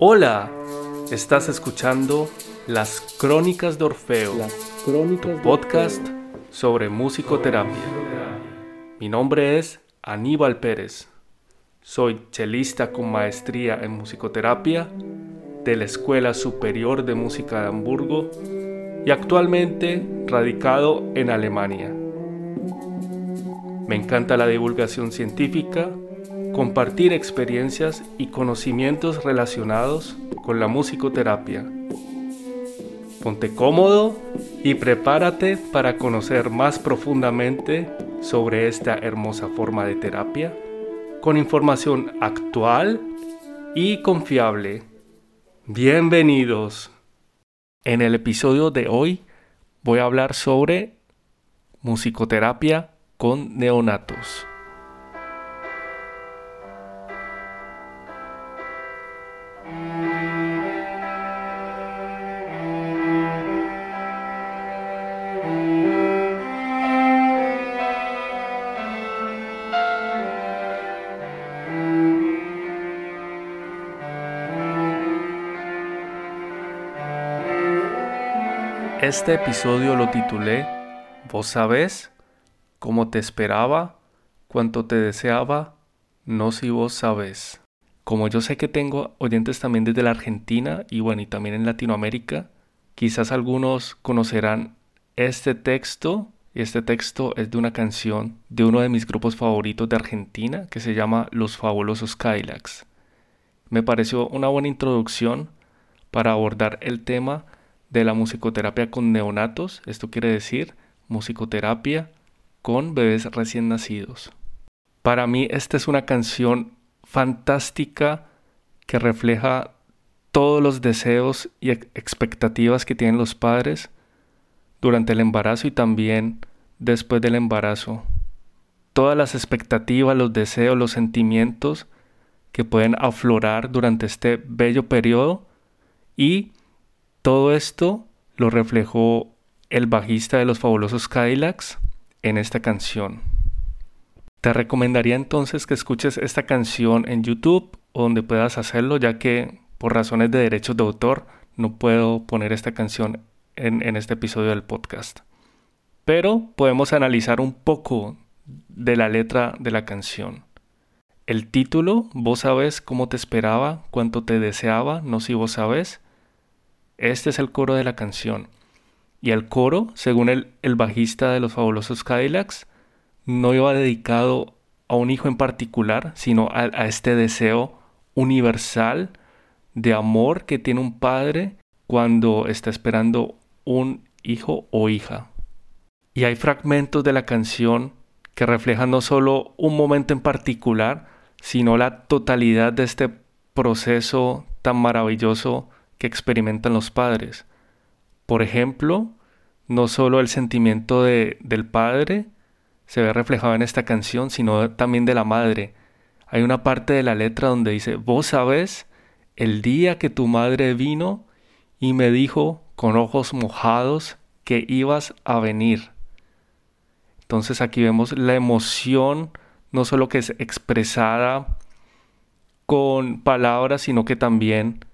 Hola, estás escuchando Las Crónicas de Orfeo, tu podcast sobre musicoterapia. Mi nombre es Aníbal Pérez. Soy chelista con maestría en musicoterapia de la Escuela Superior de Música de Hamburgo y actualmente radicado en Alemania. Me encanta la divulgación científica compartir experiencias y conocimientos relacionados con la musicoterapia. Ponte cómodo y prepárate para conocer más profundamente sobre esta hermosa forma de terapia con información actual y confiable. Bienvenidos. En el episodio de hoy voy a hablar sobre musicoterapia con neonatos. Este episodio lo titulé ¿Vos sabés cómo te esperaba, cuánto te deseaba, no si vos sabés? Como yo sé que tengo oyentes también desde la Argentina y bueno, y también en Latinoamérica, quizás algunos conocerán este texto y este texto es de una canción de uno de mis grupos favoritos de Argentina que se llama Los Fabulosos Kylax. Me pareció una buena introducción para abordar el tema de la musicoterapia con neonatos, esto quiere decir musicoterapia con bebés recién nacidos. Para mí esta es una canción fantástica que refleja todos los deseos y expectativas que tienen los padres durante el embarazo y también después del embarazo. Todas las expectativas, los deseos, los sentimientos que pueden aflorar durante este bello periodo y todo esto lo reflejó el bajista de los fabulosos Cadillacs en esta canción. Te recomendaría entonces que escuches esta canción en YouTube o donde puedas hacerlo, ya que por razones de derechos de autor no puedo poner esta canción en, este episodio del podcast. Pero podemos analizar un poco de la letra de la canción. El título, vos sabes cómo te esperaba, cuánto te deseaba, no si vos sabes, este es el coro de la canción. Y el coro, según el, bajista de los fabulosos Cadillacs, no iba dedicado a un hijo en particular, sino a, a este deseo universal de amor que tiene un padre cuando está esperando un hijo o hija. Y hay fragmentos de la canción que reflejan no solo un momento en particular, sino la totalidad de este proceso tan maravilloso que experimentan los padres. Por ejemplo, no solo el sentimiento de, del padre se ve reflejado en esta canción, sino también de la madre. Hay una parte de la letra donde dice, vos sabes el día que tu madre vino y me dijo con ojos mojados que ibas a venir. Entonces aquí vemos la emoción, no solo que es expresada con palabras, sino que también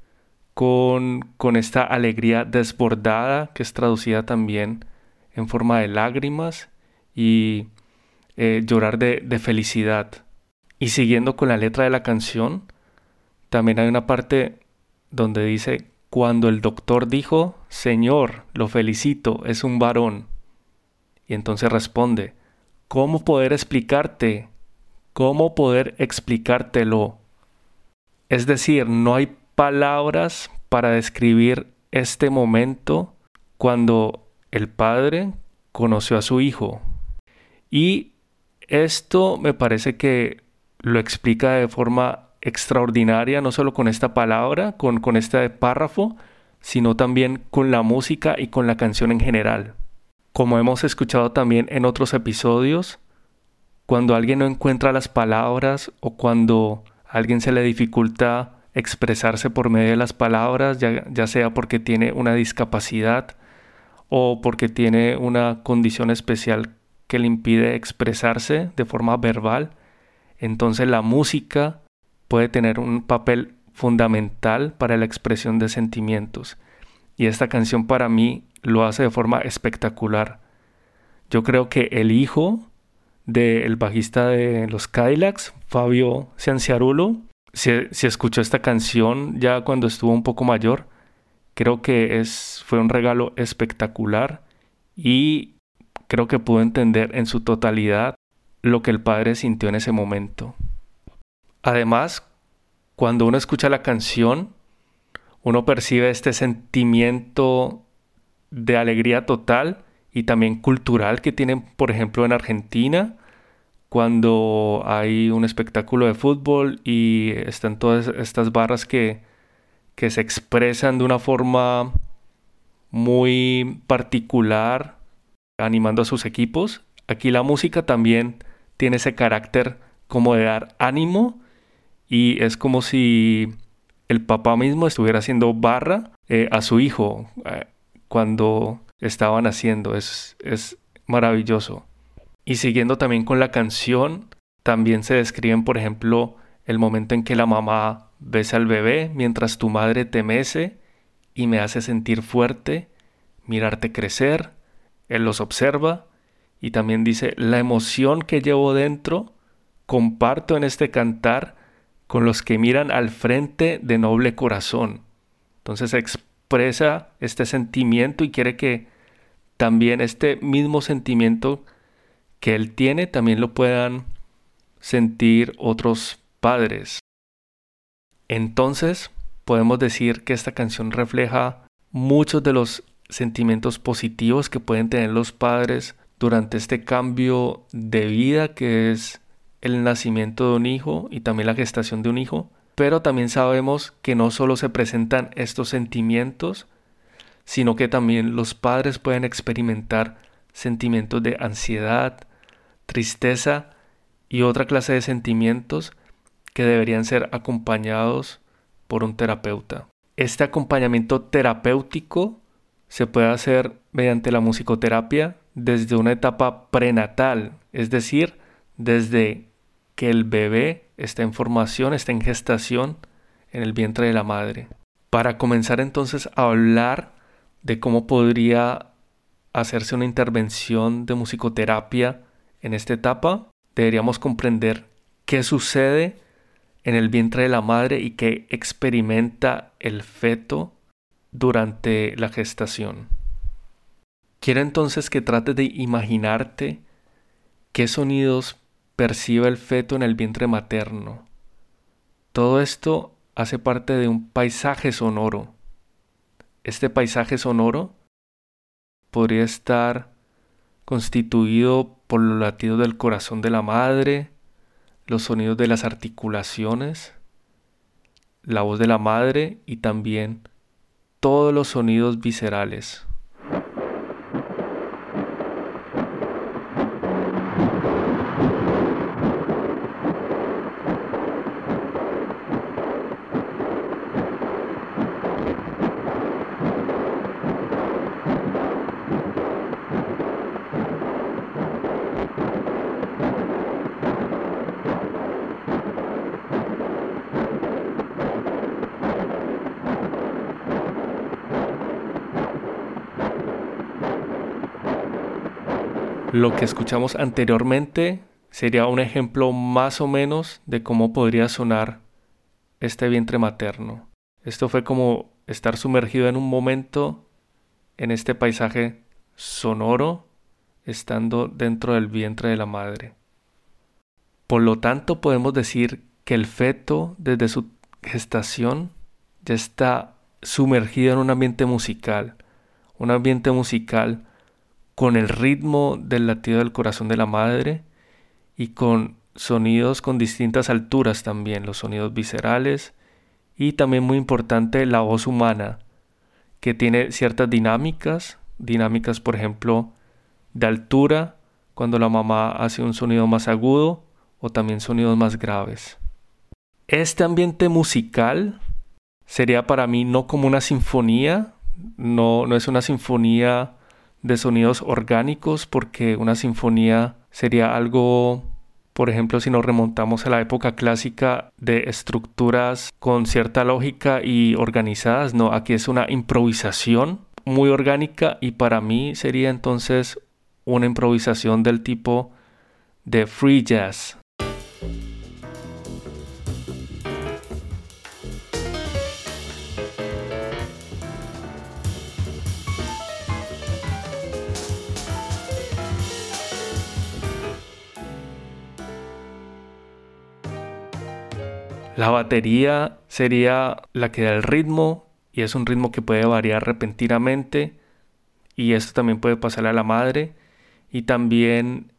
con, esta alegría desbordada que es traducida también en forma de lágrimas y eh, llorar de, de felicidad. Y siguiendo con la letra de la canción, también hay una parte donde dice, cuando el doctor dijo, Señor, lo felicito, es un varón. Y entonces responde, ¿cómo poder explicarte? ¿Cómo poder explicártelo? Es decir, no hay palabras para describir este momento cuando el padre conoció a su hijo. Y esto me parece que lo explica de forma extraordinaria, no solo con esta palabra, con, con este párrafo, sino también con la música y con la canción en general. Como hemos escuchado también en otros episodios, cuando alguien no encuentra las palabras o cuando a alguien se le dificulta expresarse por medio de las palabras, ya, sea porque tiene una discapacidad o porque tiene una condición especial que le impide expresarse de forma verbal, entonces la música puede tener un papel fundamental para la expresión de sentimientos. Y esta canción para mí lo hace de forma espectacular. Yo creo que el hijo del bajista de los Cadillacs, Fabio Cianciarulo, si, escuchó esta canción ya cuando estuvo un poco mayor, creo que es, fue un regalo espectacular y creo que pudo entender en su totalidad lo que el padre sintió en ese momento. Además, cuando uno escucha la canción, uno percibe este sentimiento de alegría total y también cultural que tienen, por ejemplo, en Argentina, cuando hay un espectáculo de fútbol y están todas estas barras que, que se expresan de una forma muy particular, animando a sus equipos. Aquí la música también tiene ese carácter como de dar ánimo y es como si el papá mismo estuviera haciendo barra eh, a su hijo eh, cuando estaban haciendo. Es, es maravilloso. Y siguiendo también con la canción, también se describen, por ejemplo, el momento en que la mamá besa al bebé mientras tu madre te mece y me hace sentir fuerte, mirarte crecer, él los observa y también dice, la emoción que llevo dentro, comparto en este cantar con los que miran al frente de noble corazón. Entonces expresa este sentimiento y quiere que también este mismo sentimiento que él tiene también lo puedan sentir otros padres. Entonces podemos decir que esta canción refleja muchos de los sentimientos positivos que pueden tener los padres durante este cambio de vida que es el nacimiento de un hijo y también la gestación de un hijo. Pero también sabemos que no solo se presentan estos sentimientos, sino que también los padres pueden experimentar sentimientos de ansiedad, tristeza y otra clase de sentimientos que deberían ser acompañados por un terapeuta. Este acompañamiento terapéutico se puede hacer mediante la musicoterapia desde una etapa prenatal, es decir, desde que el bebé está en formación, está en gestación en el vientre de la madre. Para comenzar entonces a hablar de cómo podría hacerse una intervención de musicoterapia en esta etapa, deberíamos comprender qué sucede en el vientre de la madre y qué experimenta el feto durante la gestación. Quiero entonces que trates de imaginarte qué sonidos percibe el feto en el vientre materno. Todo esto hace parte de un paisaje sonoro. Este paisaje sonoro podría estar constituido por los latidos del corazón de la madre, los sonidos de las articulaciones, la voz de la madre y también todos los sonidos viscerales. Lo que escuchamos anteriormente sería un ejemplo más o menos de cómo podría sonar este vientre materno. Esto fue como estar sumergido en un momento en este paisaje sonoro, estando dentro del vientre de la madre. Por lo tanto, podemos decir que el feto, desde su gestación, ya está sumergido en un ambiente musical, un ambiente musical con el ritmo del latido del corazón de la madre y con sonidos con distintas alturas también, los sonidos viscerales y también muy importante la voz humana, que tiene ciertas dinámicas, dinámicas por ejemplo de altura, cuando la mamá hace un sonido más agudo o también sonidos más graves. Este ambiente musical sería para mí no como una sinfonía, no, no es una sinfonía de sonidos orgánicos porque una sinfonía sería algo por ejemplo, si nos remontamos a la época clásica de estructuras con cierta lógica y organizadas, no, aquí es una improvisación muy orgánica y para mí sería entonces una improvisación del tipo de free jazz. La batería sería la que da el ritmo y es un ritmo que puede variar repentinamente y esto también puede pasarle a la madre y también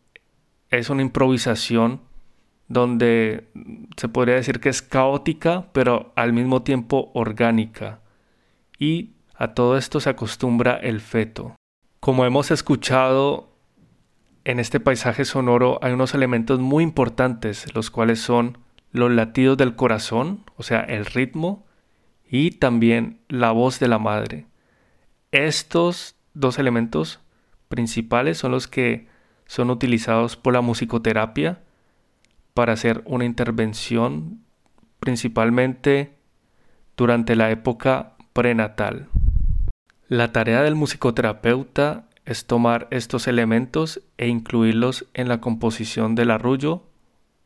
es una improvisación donde se podría decir que es caótica pero al mismo tiempo orgánica y a todo esto se acostumbra el feto. Como hemos escuchado en este paisaje sonoro hay unos elementos muy importantes los cuales son los latidos del corazón, o sea, el ritmo, y también la voz de la madre. Estos dos elementos principales son los que son utilizados por la musicoterapia para hacer una intervención principalmente durante la época prenatal. La tarea del musicoterapeuta es tomar estos elementos e incluirlos en la composición del arrullo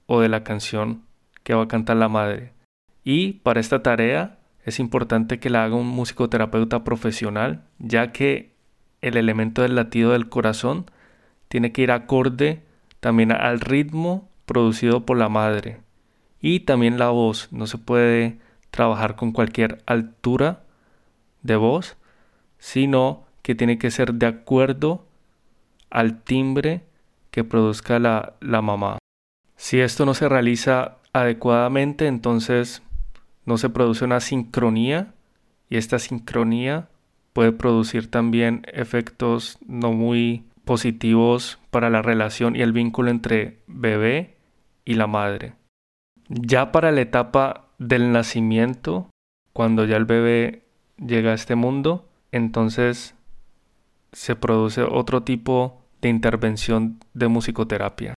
o de la canción que va a cantar la madre. Y para esta tarea es importante que la haga un musicoterapeuta profesional, ya que el elemento del latido del corazón tiene que ir acorde también al ritmo producido por la madre. Y también la voz, no se puede trabajar con cualquier altura de voz, sino que tiene que ser de acuerdo al timbre que produzca la, la mamá. Si esto no se realiza adecuadamente, entonces no se produce una sincronía y esta sincronía puede producir también efectos no muy positivos para la relación y el vínculo entre bebé y la madre. Ya para la etapa del nacimiento, cuando ya el bebé llega a este mundo, entonces se produce otro tipo de intervención de musicoterapia.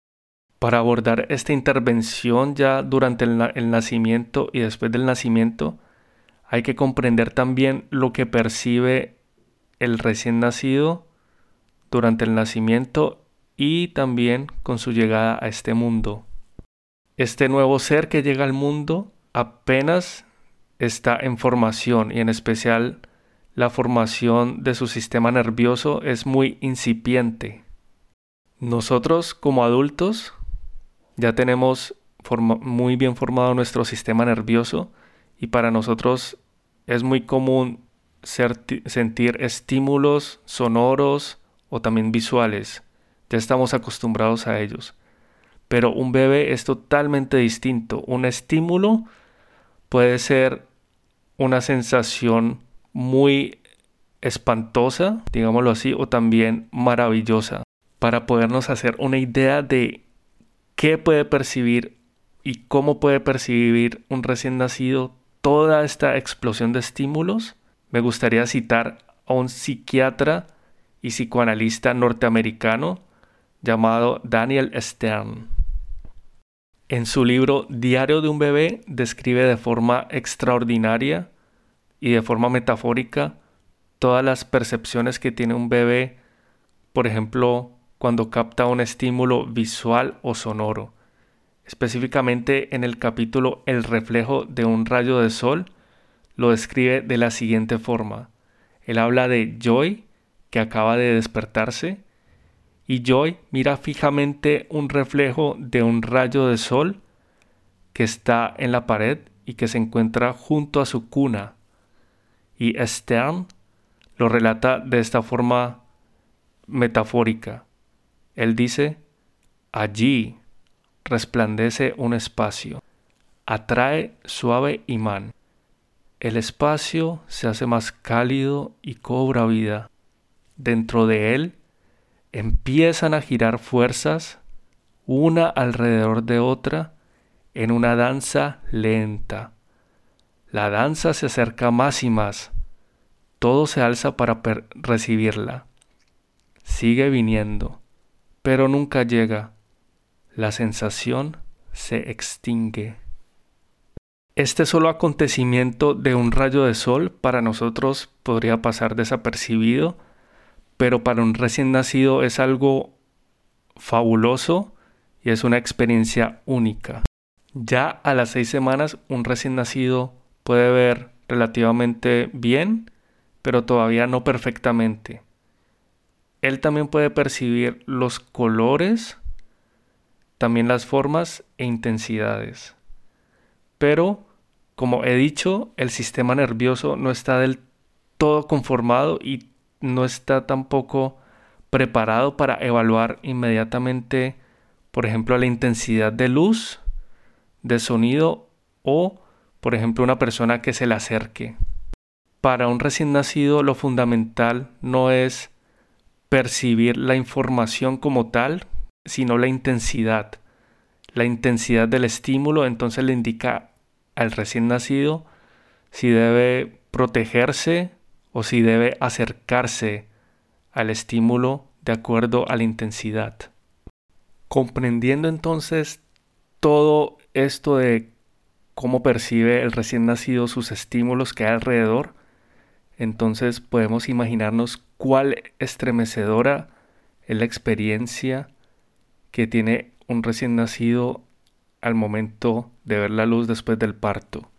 Para abordar esta intervención ya durante el, nacimiento y después del nacimiento, hay que comprender también lo que percibe el recién nacido durante el nacimiento y también con su llegada a este mundo. Este nuevo ser que llega al mundo apenas está en formación y en especial la formación de su sistema nervioso es muy incipiente. Nosotros como adultos ya tenemos muy bien formado nuestro sistema nervioso y para nosotros es muy común sentir estímulos sonoros o también visuales. Ya estamos acostumbrados a ellos. Pero un bebé es totalmente distinto. Un estímulo puede ser una sensación muy espantosa, digámoslo así, o también maravillosa, para podernos hacer una idea de qué puede percibir y cómo puede percibir un recién nacido toda esta explosión de estímulos, me gustaría citar a un psiquiatra y psicoanalista norteamericano llamado Daniel Stern. En su libro Diario de un bebé describe de forma extraordinaria y de forma metafórica todas las percepciones que tiene un bebé, por ejemplo, cuando capta un estímulo visual o sonoro. Específicamente en el capítulo El reflejo de un rayo de sol, lo describe de la siguiente forma. Él habla de Joy, que acaba de despertarse, y Joy mira fijamente un reflejo de un rayo de sol que está en la pared y que se encuentra junto a su cuna. Y Stern lo relata de esta forma metafórica. Él dice, allí resplandece un espacio, atrae suave imán. El espacio se hace más cálido y cobra vida. Dentro de él empiezan a girar fuerzas, una alrededor de otra, en una danza lenta. La danza se acerca más y más. Todo se alza para recibirla. Sigue viniendo pero nunca llega. la sensación se extingue. Este solo acontecimiento de un rayo de sol para nosotros podría pasar desapercibido, pero para un recién nacido es algo fabuloso y es una experiencia única. Ya a las seis semanas un recién nacido puede ver relativamente bien, pero todavía no perfectamente. Él también puede percibir los colores, también las formas e intensidades. Pero, como he dicho, el sistema nervioso no está del todo conformado y no está tampoco preparado para evaluar inmediatamente, por ejemplo, la intensidad de luz, de sonido o, por ejemplo, una persona que se le acerque. Para un recién nacido lo fundamental no es percibir la información como tal, sino la intensidad. La intensidad del estímulo entonces le indica al recién nacido si debe protegerse o si debe acercarse al estímulo de acuerdo a la intensidad. Comprendiendo entonces todo esto de cómo percibe el recién nacido sus estímulos que hay alrededor, entonces podemos imaginarnos cuál estremecedora es la experiencia que tiene un recién nacido al momento de ver la luz después del parto.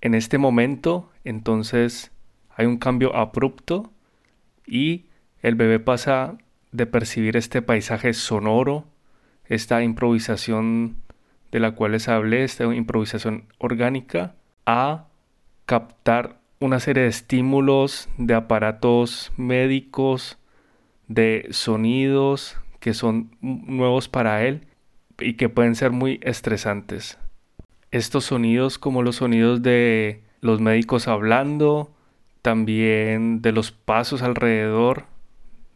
En este momento, entonces, hay un cambio abrupto y el bebé pasa de percibir este paisaje sonoro, esta improvisación de la cual les hablé, esta improvisación orgánica, a captar una serie de estímulos, de aparatos médicos, de sonidos que son nuevos para él y que pueden ser muy estresantes. Estos sonidos como los sonidos de los médicos hablando, también de los pasos alrededor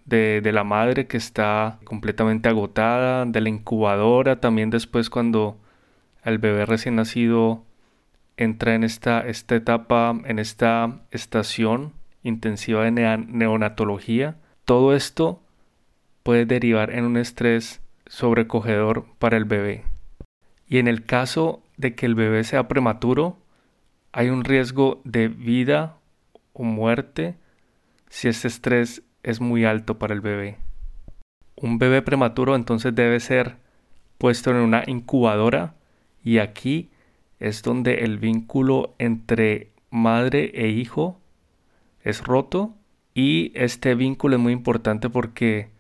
de, de, la madre que está completamente agotada, de la incubadora, también después cuando el bebé recién nacido entra en esta, esta etapa, en esta estación intensiva de neonatología, todo esto puede derivar en un estrés sobrecogedor para el bebé. Y en el caso de que el bebé sea prematuro, hay un riesgo de vida o muerte si este estrés es muy alto para el bebé. Un bebé prematuro entonces debe ser puesto en una incubadora y aquí es donde el vínculo entre madre e hijo es roto y este vínculo es muy importante porque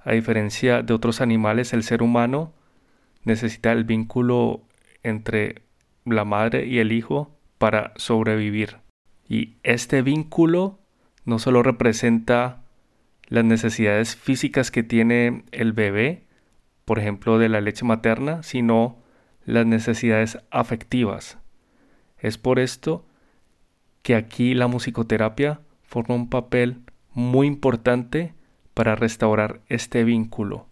a diferencia de otros animales el ser humano necesita el vínculo entre la madre y el hijo para sobrevivir. Y este vínculo no solo representa las necesidades físicas que tiene el bebé, por ejemplo de la leche materna, sino las necesidades afectivas. Es por esto que aquí la musicoterapia forma un papel muy importante para restaurar este vínculo.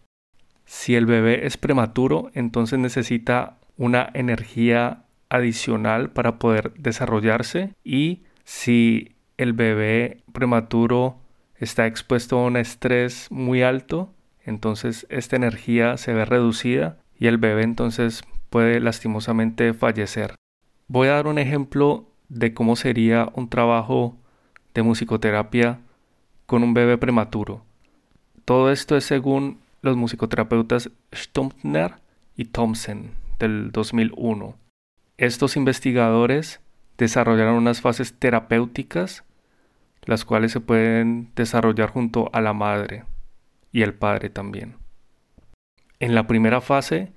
Si el bebé es prematuro, entonces necesita una energía adicional para poder desarrollarse y si el bebé prematuro está expuesto a un estrés muy alto, entonces esta energía se ve reducida y el bebé entonces puede lastimosamente fallecer. Voy a dar un ejemplo de cómo sería un trabajo de musicoterapia con un bebé prematuro. Todo esto es según los musicoterapeutas Stumpfner y Thompson del 2001. Estos investigadores desarrollaron unas fases terapéuticas, las cuales se pueden desarrollar junto a la madre y el padre también. En la primera fase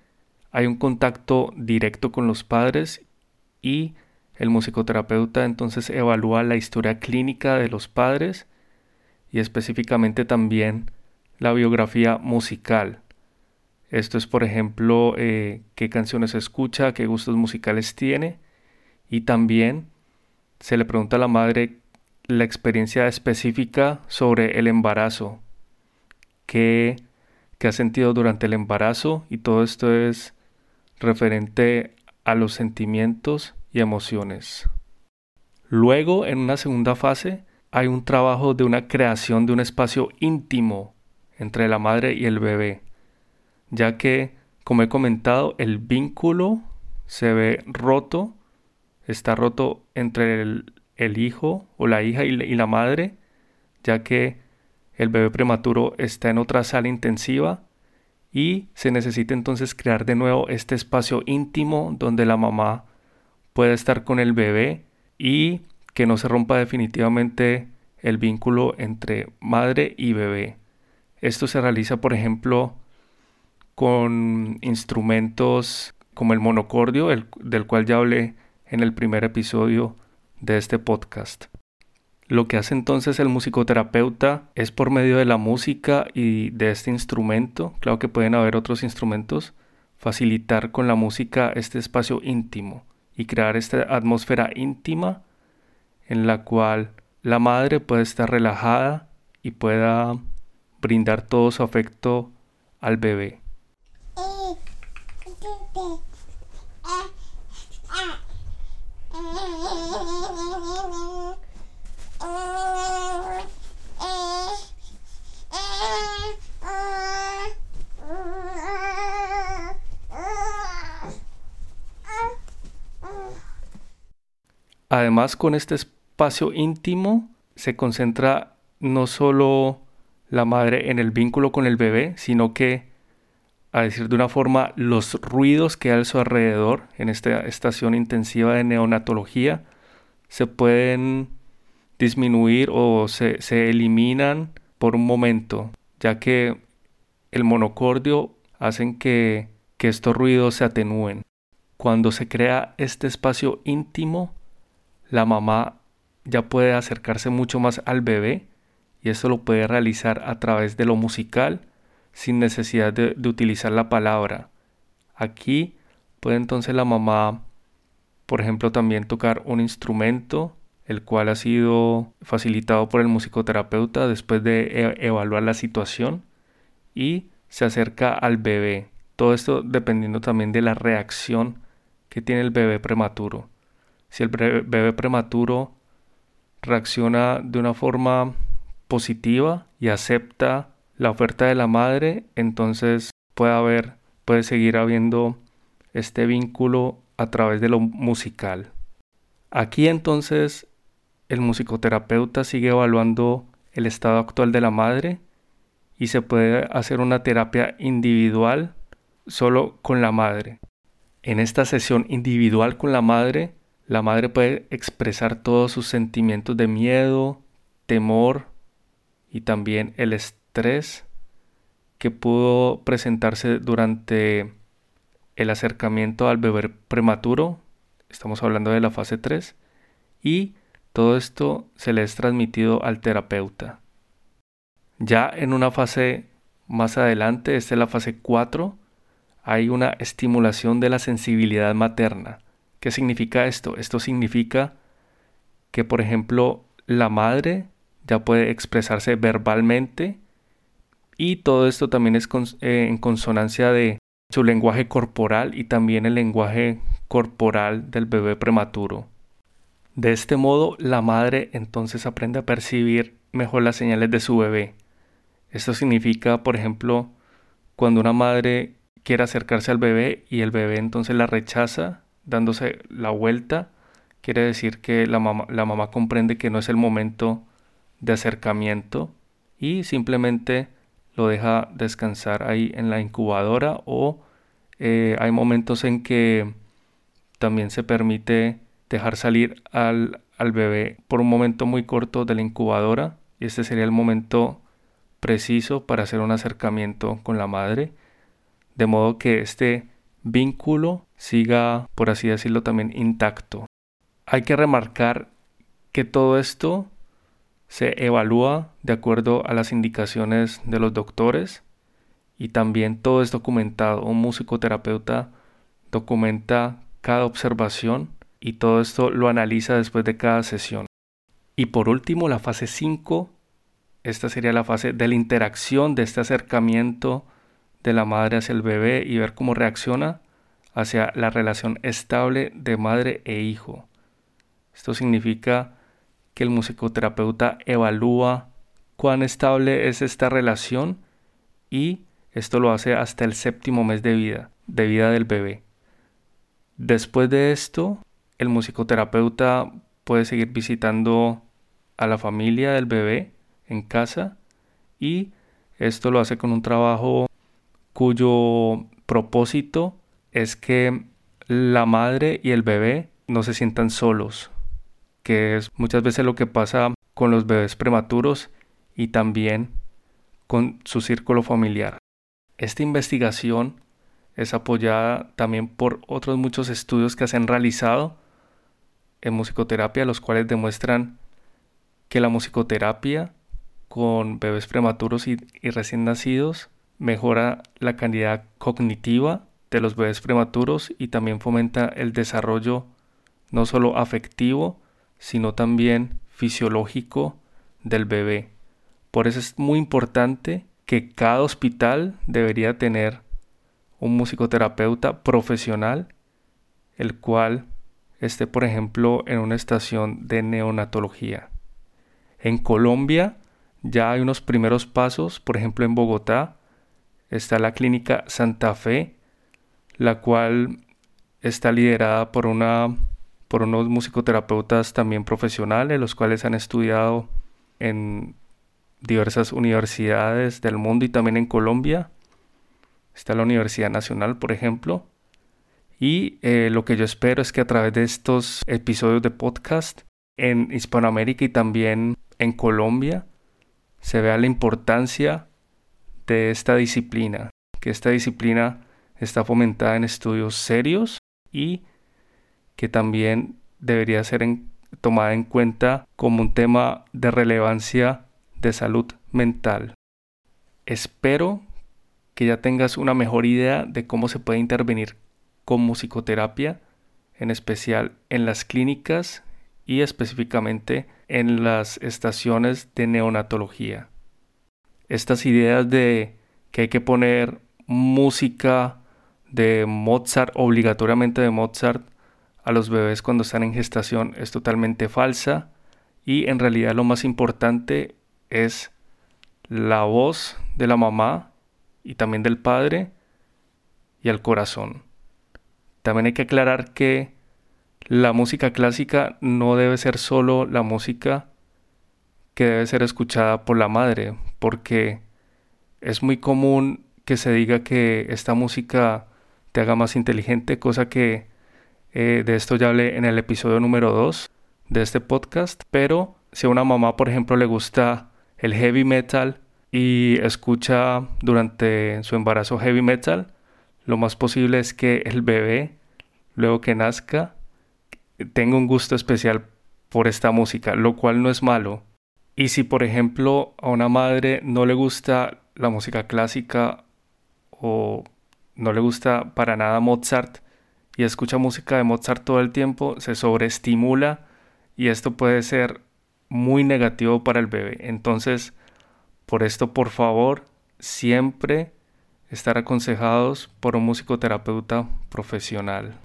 hay un contacto directo con los padres y el musicoterapeuta entonces evalúa la historia clínica de los padres y específicamente también la biografía musical. Esto es, por ejemplo, eh, qué canciones escucha, qué gustos musicales tiene y también se le pregunta a la madre la experiencia específica sobre el embarazo, qué, qué ha sentido durante el embarazo y todo esto es referente a los sentimientos y emociones. Luego, en una segunda fase, hay un trabajo de una creación de un espacio íntimo entre la madre y el bebé, ya que, como he comentado, el vínculo se ve roto, está roto entre el, hijo o la hija y la madre, ya que el bebé prematuro está en otra sala intensiva y se necesita entonces crear de nuevo este espacio íntimo donde la mamá pueda estar con el bebé y que no se rompa definitivamente el vínculo entre madre y bebé. Esto se realiza, por ejemplo, con instrumentos como el monocordio, del cual ya hablé en el primer episodio de este podcast. Lo que hace entonces el musicoterapeuta es por medio de la música y de este instrumento, claro que pueden haber otros instrumentos, facilitar con la música este espacio íntimo y crear esta atmósfera íntima en la cual la madre puede estar relajada y pueda brindar todo su afecto al bebé. Además, con este espacio íntimo se concentra no solo la madre en el vínculo con el bebé, sino que, a decir de una forma, los ruidos que hay a su alrededor en esta estación intensiva de neonatología se pueden disminuir o se, eliminan por un momento, ya que el monocordio hacen que, que estos ruidos se atenúen. Cuando se crea este espacio íntimo, la mamá ya puede acercarse mucho más al bebé y esto lo puede realizar a través de lo musical sin necesidad de, utilizar la palabra. Aquí puede entonces la mamá, por ejemplo, también tocar un instrumento el cual ha sido facilitado por el musicoterapeuta después de e, evaluar la situación y se acerca al bebé. Todo esto dependiendo también de la reacción que tiene el bebé prematuro. Si el bebé prematuro reacciona de una forma positiva y acepta la oferta de la madre, entonces puede haber, puede seguir habiendo este vínculo a través de lo musical. Aquí entonces el musicoterapeuta sigue evaluando el estado actual de la madre y se puede hacer una terapia individual solo con la madre. En esta sesión individual con la madre la madre puede expresar todos sus sentimientos de miedo, temor y también el estrés que pudo presentarse durante el acercamiento al bebé prematuro. Estamos hablando de la fase 3. Y todo esto se le es transmitido al terapeuta. Ya en una fase más adelante, esta es la fase 4, hay una estimulación de la sensibilidad materna ¿Qué significa esto? Esto significa que, por ejemplo, la madre ya puede expresarse verbalmente y todo esto también es eh, en consonancia de su lenguaje corporal y también el lenguaje corporal del bebé prematuro. De este modo, la madre entonces aprende a percibir mejor las señales de su bebé. Esto significa, por ejemplo, cuando una madre quiere acercarse al bebé y el bebé entonces la rechaza, dándose la vuelta, quiere decir que la mamá, comprende que no es el momento de acercamiento y simplemente lo deja descansar ahí en la incubadora o eh, hay momentos en que también se permite dejar salir al, al bebé por un momento muy corto de la incubadora y este sería el momento preciso para hacer un acercamiento con la madre de modo que este vínculo siga, por así decirlo, también intacto. Hay que remarcar que todo esto se evalúa de acuerdo a las indicaciones de los doctores y también todo es documentado. Un musicoterapeuta documenta cada observación y todo esto lo analiza después de cada sesión. Y por último, la fase 5, esta sería la fase de la interacción, de este acercamiento de la madre hacia el bebé y ver cómo reacciona hacia la relación estable de madre e hijo. Esto significa que el musicoterapeuta evalúa cuán estable es esta relación y esto lo hace hasta el séptimo mes de vida. de vida del bebé. Después de esto, el musicoterapeuta puede seguir visitando a la familia del bebé en casa y esto lo hace con un trabajo cuyo propósito es que la madre y el bebé no se sientan solos, que es muchas veces lo que pasa con los bebés prematuros y también con su círculo familiar. Esta investigación es apoyada también por otros muchos estudios que se han realizado en musicoterapia, los cuales demuestran que la musicoterapia con bebés prematuros y, recién nacidos mejora la calidad cognitiva de los bebés prematuros y también fomenta el desarrollo no solo afectivo, sino también fisiológico del bebé. Por eso es muy importante que cada hospital debería tener un musicoterapeuta profesional, el cual esté, por ejemplo, en una estación de neonatología. En Colombia ya hay unos primeros pasos, por ejemplo, en Bogotá está la clínica Santa Fe, la cual está liderada por una por unos musicoterapeutas también profesionales, los cuales han estudiado en diversas universidades del mundo y también en Colombia. Está la Universidad Nacional, por ejemplo. Y eh, lo que yo espero es que a través de estos episodios de podcast en Hispanoamérica y también en Colombia se vea la importancia de esta disciplina, que esta disciplina está fomentada en estudios serios y que también debería ser tomada en cuenta como un tema de relevancia de salud mental. Espero que ya tengas una mejor idea de cómo se puede intervenir con musicoterapia, en especial en las clínicas y específicamente en las estaciones de neonatología. Estas ideas de que hay que poner música de Mozart, obligatoriamente de Mozart, a los bebés cuando están en gestación es totalmente falsa y en realidad lo más importante es la voz de la mamá y también del padre y el corazón. También hay que aclarar que la música clásica no debe ser solo la música que debe ser escuchada por la madre, porque es muy común que se diga que esta música te haga más inteligente, cosa que eh, de esto ya hablé en el episodio número 2 de este podcast, pero si a una mamá, por ejemplo, le gusta el heavy metal y escucha durante su embarazo heavy metal, lo más posible es que el bebé, luego que nazca, tengo un gusto especial por esta música, lo cual no es malo. Y si por ejemplo a una madre no le gusta la música clásica o no le gusta para nada Mozart y escucha música de Mozart todo el tiempo, se sobreestimula y esto puede ser muy negativo para el bebé. Entonces, por esto, por favor, siempre estar aconsejados por un musicoterapeuta profesional.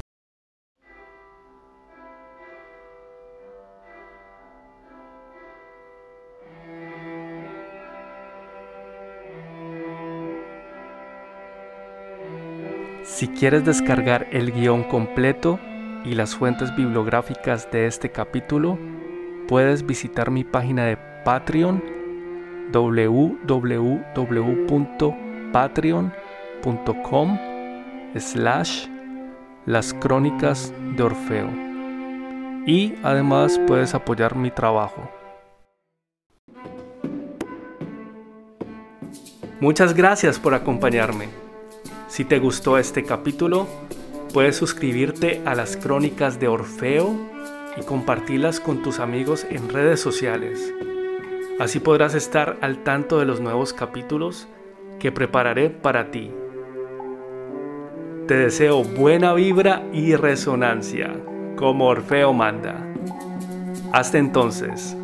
Si quieres descargar el guion completo y las fuentes bibliográficas de este capítulo, puedes visitar mi página de Patreon www.patreon.com slash las crónicas de Orfeo. Y además puedes apoyar mi trabajo. Muchas gracias por acompañarme. Si te gustó este capítulo, puedes suscribirte a las crónicas de Orfeo y compartirlas con tus amigos en redes sociales. Así podrás estar al tanto de los nuevos capítulos que prepararé para ti. Te deseo buena vibra y resonancia, como Orfeo manda. Hasta entonces.